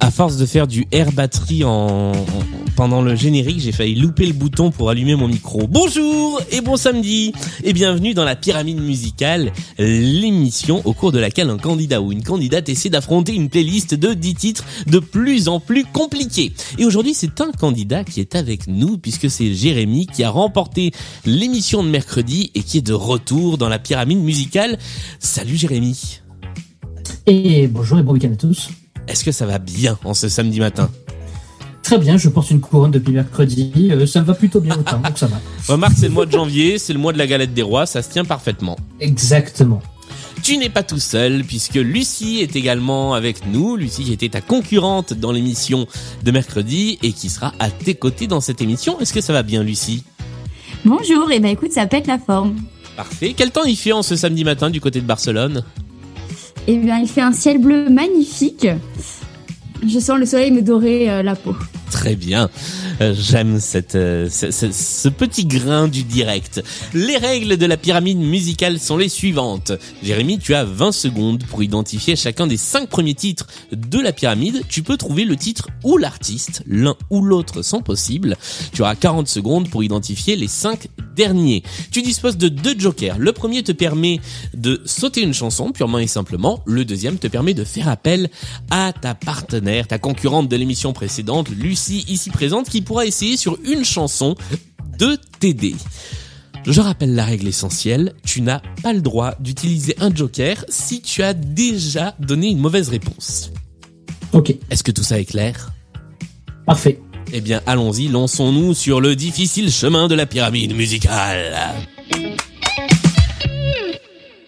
À force de faire du air batterie en- pendant le générique, j'ai failli louper le bouton pour allumer mon micro. Bonjour et bon samedi et bienvenue dans la pyramide musicale, l'émission au cours de laquelle un candidat ou une candidate essaie d'affronter une playlist de 10 titres de plus en plus compliqués. Et aujourd'hui, c'est un candidat qui est avec nous puisque c'est Jérémy qui a remporté l'émission de mercredi et qui est de retour dans la pyramide musicale. Salut Jérémy. Et bonjour et bon week-end à tous. Est-ce que ça va bien en ce samedi matin? Très bien, je porte une couronne depuis mercredi, euh, ça me va plutôt bien autant, donc ça va. Remarque, c'est le mois de janvier, c'est le mois de la galette des rois, ça se tient parfaitement. Exactement. Tu n'es pas tout seul, puisque Lucie est également avec nous. Lucie qui était ta concurrente dans l'émission de mercredi et qui sera à tes côtés dans cette émission. Est-ce que ça va bien, Lucie? Bonjour, et ben écoute, ça pète la forme. Parfait. Quel temps il fait en ce samedi matin du côté de Barcelone? Et bien, il fait un ciel bleu magnifique. Je sens le soleil me dorer euh, la peau. Très bien. Euh, J'aime cette, euh, ce, petit grain du direct. Les règles de la pyramide musicale sont les suivantes. Jérémy, tu as 20 secondes pour identifier chacun des 5 premiers titres de la pyramide. Tu peux trouver le titre ou l'artiste, l'un ou l'autre sont possibles. Tu auras 40 secondes pour identifier les 5 derniers. Tu disposes de deux jokers. Le premier te permet de sauter une chanson purement et simplement. Le deuxième te permet de faire appel à ta partenaire, ta concurrente de l'émission précédente, Lucie, ici présente, qui pourra essayer sur une chanson de t'aider. Je rappelle la règle essentielle, tu n'as pas le droit d'utiliser un joker si tu as déjà donné une mauvaise réponse. Ok, Est-ce que tout ça est clair? Parfait. Eh bien, allons-y, lançons-nous sur le difficile chemin de la pyramide musicale.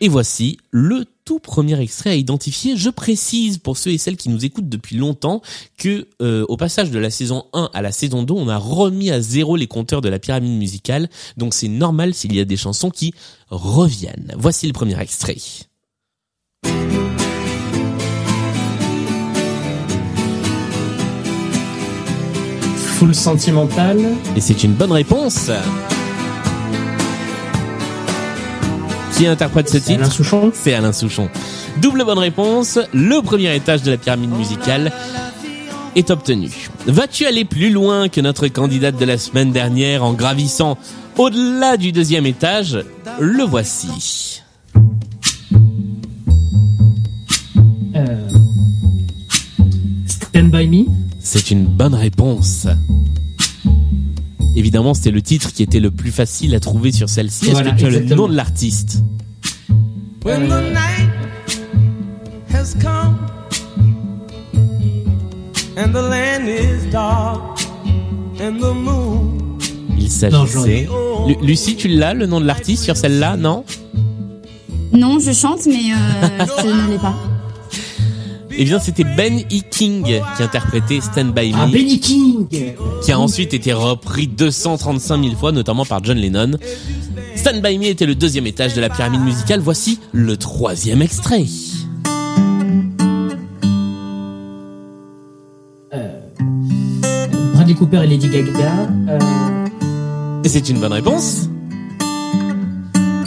Et voici le tout premier extrait à identifier. Je précise pour ceux et celles qui nous écoutent depuis longtemps que euh, au passage de la saison 1 à la saison 2, on a remis à zéro les compteurs de la pyramide musicale. Donc c'est normal s'il y a des chansons qui reviennent. Voici le premier extrait. Full sentimental. Et c'est une bonne réponse. Qui interprète ce C'est Alain titre Souchon. C'est Alain Souchon. Double bonne réponse, le premier étage de la pyramide musicale est obtenu. Vas-tu aller plus loin que notre candidate de la semaine dernière en gravissant au-delà du deuxième étage? Le voici. Euh... Stand by me. C'est une bonne réponse. Évidemment, c'était le titre qui était le plus facile à trouver sur celle-ci. Est-ce Voilà, que tu as le nom de l'artiste When the night has come and the land is dark and the moon Il s'agissait... Lu- Lucie, tu l'as, le nom de l'artiste sur celle-là, non? Non, je chante, mais euh, je ne l'ai pas. Eh bien, c'était Ben E. King qui interprétait Stand By Ah, Me, Benny King. qui a ensuite été repris 235 000 fois, notamment par John Lennon. Stand By Me était le deuxième étage de la pyramide musicale. Voici le troisième extrait. Bradley Cooper et Lady Gaga. Euh... Et c'est une bonne réponse.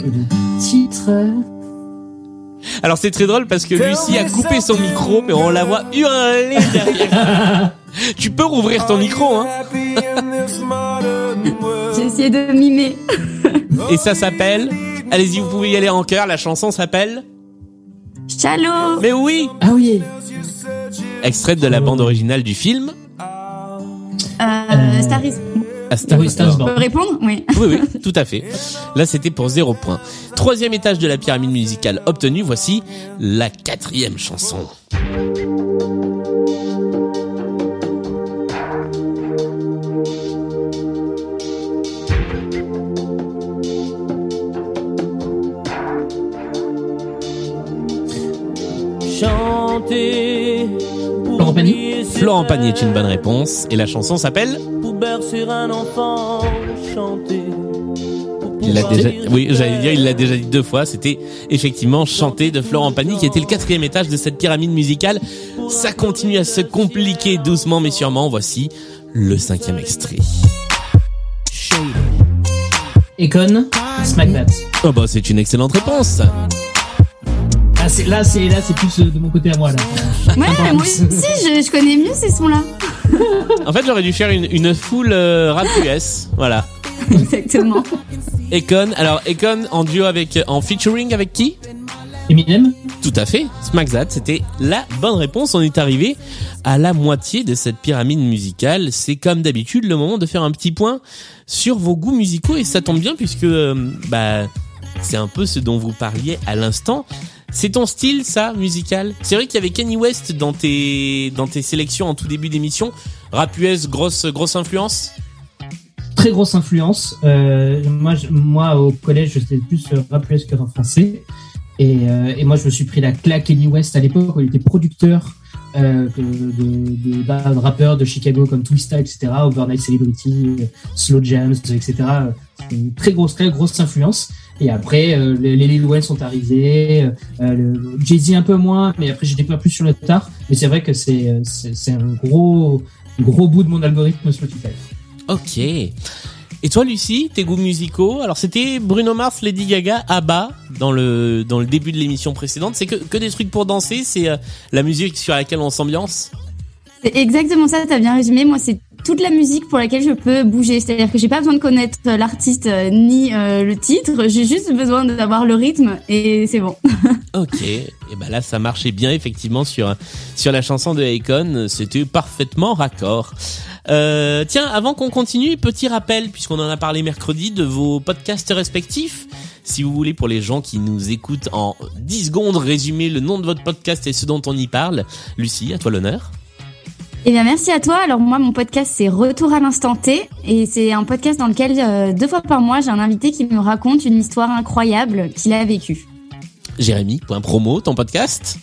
et le titre. Alors c'est très drôle parce que Lucie a coupé son micro, mais on la voit hurler derrière. tu peux rouvrir ton micro, hein. J'ai essayé de mimer. Et ça s'appelle... Allez-y, vous pouvez y aller en chœur. La chanson s'appelle... Shallow Mais oui Ah oui. Extrait de la bande originale du film. euh, Star is... Je peux répondre Oui. Oui, oui, tout à fait. Là, c'était pour zéro point. Troisième étage de la pyramide musicale obtenu. Voici la quatrième chanson. Chanter pour Florent Pagny Florent Pagny est une bonne réponse. Et la chanson s'appelle Bercer un enfant, chanter pour Il l'a déjà, oui, j'allais dire, il l'a déjà dit deux fois. C'était effectivement chanté de Florent Pagny, qui était le quatrième étage de cette pyramide musicale. Ça continue à se compliquer doucement mais sûrement. Voici le cinquième extrait. Econ, Smack That. Oh bah c'est une excellente réponse. Ah, c'est, là, c'est, là, c'est plus euh, de mon côté à moi, là. Ouais, moi aussi, je, je connais mieux ces sons-là. En fait, j'aurais dû faire une, une full euh, rap US. Voilà. Exactement. Econ. Alors Econ en duo avec, en featuring avec qui? Eminem Tout à fait. Smack That, c'était la bonne réponse. On est arrivé à la moitié de cette pyramide musicale. C'est comme d'habitude le moment de faire un petit point sur vos goûts musicaux et ça tombe bien puisque euh, bah c'est un peu ce dont vous parliez à l'instant. C'est ton style, ça, musical? C'est vrai qu'il y avait Kanye West dans tes dans tes sélections en tout début d'émission. Rap grosse grosse influence? Très grosse influence. Euh, moi, je- moi, au collège, j'étais plus euh, rap que rap français. Et, euh, et moi, je me suis pris la claque Kanye West à l'époque où il était producteur de, de, de, rappeurs de Chicago comme Twista, etc., Overnight Celebrity, Slow Jams, etc. Une très grosse, très grosse influence. Et après, euh, les, les Lil Wayne sont arrivés, euh, le Jay-Z un peu moins, mais après j'ai découvert plus sur le tard. Mais c'est vrai que c'est euh, c'est c'est un gros gros bout de mon algorithme Spotify. Ok. Et toi, Lucie, tes goûts musicaux? Alors, c'était Bruno Mars, Lady Gaga, ABBA dans le dans le début de l'émission précédente. C'est que que des trucs pour danser. C'est euh, la musique sur laquelle on s'ambiance? C'est exactement ça, t'as bien résumé. Moi, c'est toute la musique pour laquelle je peux bouger. C'est-à-dire que j'ai pas besoin de connaître euh, l'artiste euh, ni euh, le titre. J'ai juste besoin d'avoir le rythme et c'est bon. Ok. Et ben là, ça marchait bien effectivement sur sur la chanson de Akon. C'était parfaitement raccord. Euh, tiens, avant qu'on continue, petit rappel, puisqu'on en a parlé mercredi, de vos podcasts respectifs. Si vous voulez, pour les gens qui nous écoutent en 10 secondes, résumer le nom de votre podcast et ce dont on y parle. Lucie, à toi l'honneur. Eh bien, merci à toi. Alors moi, mon podcast, c'est Retour à l'instant T. Et c'est un podcast dans lequel, euh, deux fois par mois, j'ai un invité qui me raconte une histoire incroyable qu'il a vécue. Jérémy, point promo, ton podcast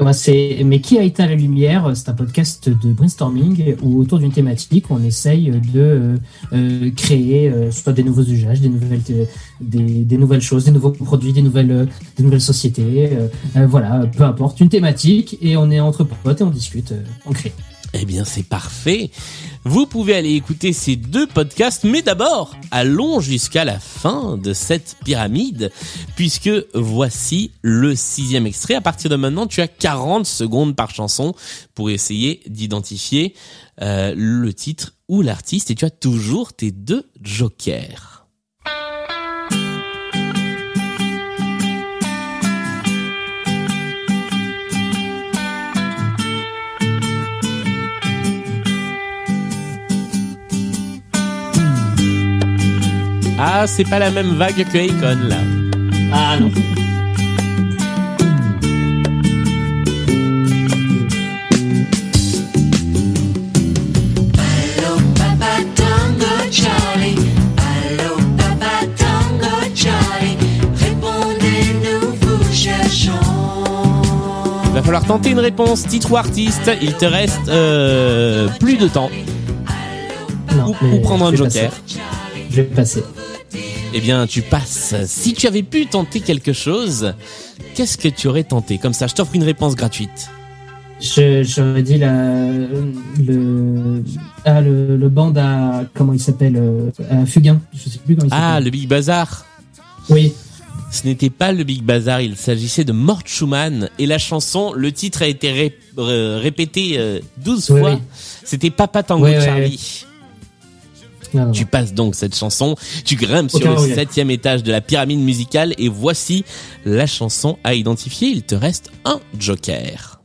Ouais, c'est mais qui a éteint la lumière? C'est un podcast de brainstorming où autour d'une thématique, on essaye de euh, euh, créer euh, soit des nouveaux usages, des nouvelles des, des nouvelles choses, des nouveaux produits, des nouvelles des nouvelles sociétés. voilà, peu importe une thématique et on est entre potes et on discute, on crée. Eh bien, c'est parfait. Vous pouvez aller écouter ces deux podcasts, mais d'abord, allons jusqu'à la fin de cette pyramide, puisque voici le sixième extrait. À partir de maintenant, tu as 40 secondes par chanson pour essayer d'identifier euh, le titre ou l'artiste, et tu as toujours tes deux jokers. Ah, c'est pas la même vague que Akon, là. Ah non. Allô papa Tango Charlie, allô papa Tango Charlie, répondez-nous, vous cherchons. Il va falloir tenter une réponse, titre ou artiste. Il te reste euh, plus de temps. non Ou, mais ou prendre un joker. passer. Je vais passer. Eh bien, tu passes. Si tu avais pu tenter quelque chose, qu'est-ce que tu aurais tenté? Comme ça, je t'offre une réponse gratuite. Je- J'aurais dit la, le, ah, le, le band à, comment il s'appelle, euh, à Fugain. Je sais plus comment il s'appelle. Ah, le Big Bazar. Oui. Ce n'était pas le Big Bazar, il s'agissait de Mort Schumann. Et la chanson, le titre a été ré- euh, répété euh, 12 Oui, fois. oui. C'était Papa Tango oui, Charlie. Non, Tu passes donc cette chanson, tu grimpes sur le septième étage de la pyramide musicale et voici la chanson à identifier. Il te reste un joker.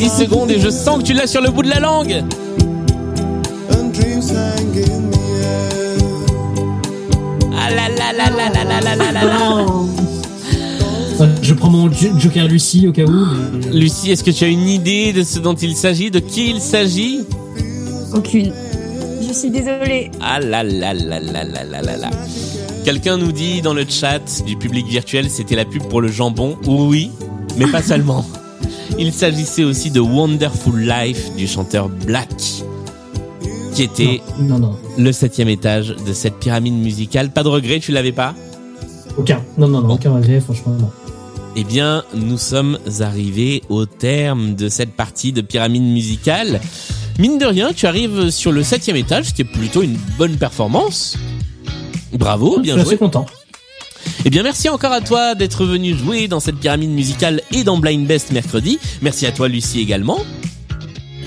10 secondes et je sens que tu l'as sur le bout de la langue. and dreams hang in the air. Ah là là là là là là là là là là. Euh, Je prends mon jo- Joker Lucie au cas où. mais- Lucie, est-ce que tu as une idée de ce dont il s'agit, de qui il s'agit Aucune. Je suis désolée. Ah là là là là là là là là. Quelqu'un nous dit dans le chat du public virtuel, c'était la pub pour le jambon. Oui, mais pas seulement. Il s'agissait aussi de Wonderful Life du chanteur Black, qui était Non, non, le septième étage de cette pyramide musicale. Pas de regret, tu l'avais pas? Aucun. Non, non, non, aucun regret, franchement, non. Eh bien, nous sommes arrivés au terme de cette partie de pyramide musicale. Mine de rien, tu arrives sur le septième étage, ce qui est plutôt une bonne performance. Bravo, je bien suis joué. assez content. Eh bien, merci encore à toi d'être venu jouer dans cette pyramide musicale et dans Blind Best mercredi. Merci à toi, Lucie, également. Bah,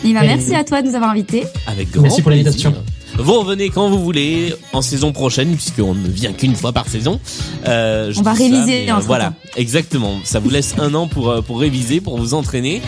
Hey. merci à toi de nous avoir invités. Avec grand Merci pour l'invitation. Vous revenez quand vous voulez, en saison prochaine, puisqu'on ne vient qu'une fois par saison. Euh, je On va ça, réviser mais, euh. Voilà, exactement. Ça vous laisse un an pour, euh, pour réviser, pour vous entraîner.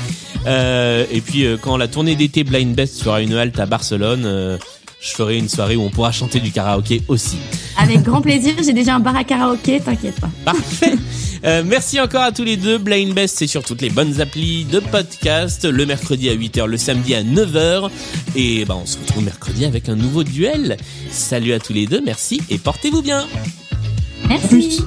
Euh, et puis, euh, quand la tournée d'été Blind Best fera une halte à Barcelone, euh, je ferai une soirée où on pourra chanter du karaoké aussi. Avec grand plaisir. J'ai déjà un bar à karaoké, t'inquiète pas. Parfait. Euh, merci encore à tous les deux. Blind Best, c'est sur toutes les bonnes applis de podcast. Le mercredi à 8h, le samedi à 9h. Et ben, on se retrouve mercredi avec un nouveau duel. Salut à tous les deux, merci et portez-vous bien. Merci.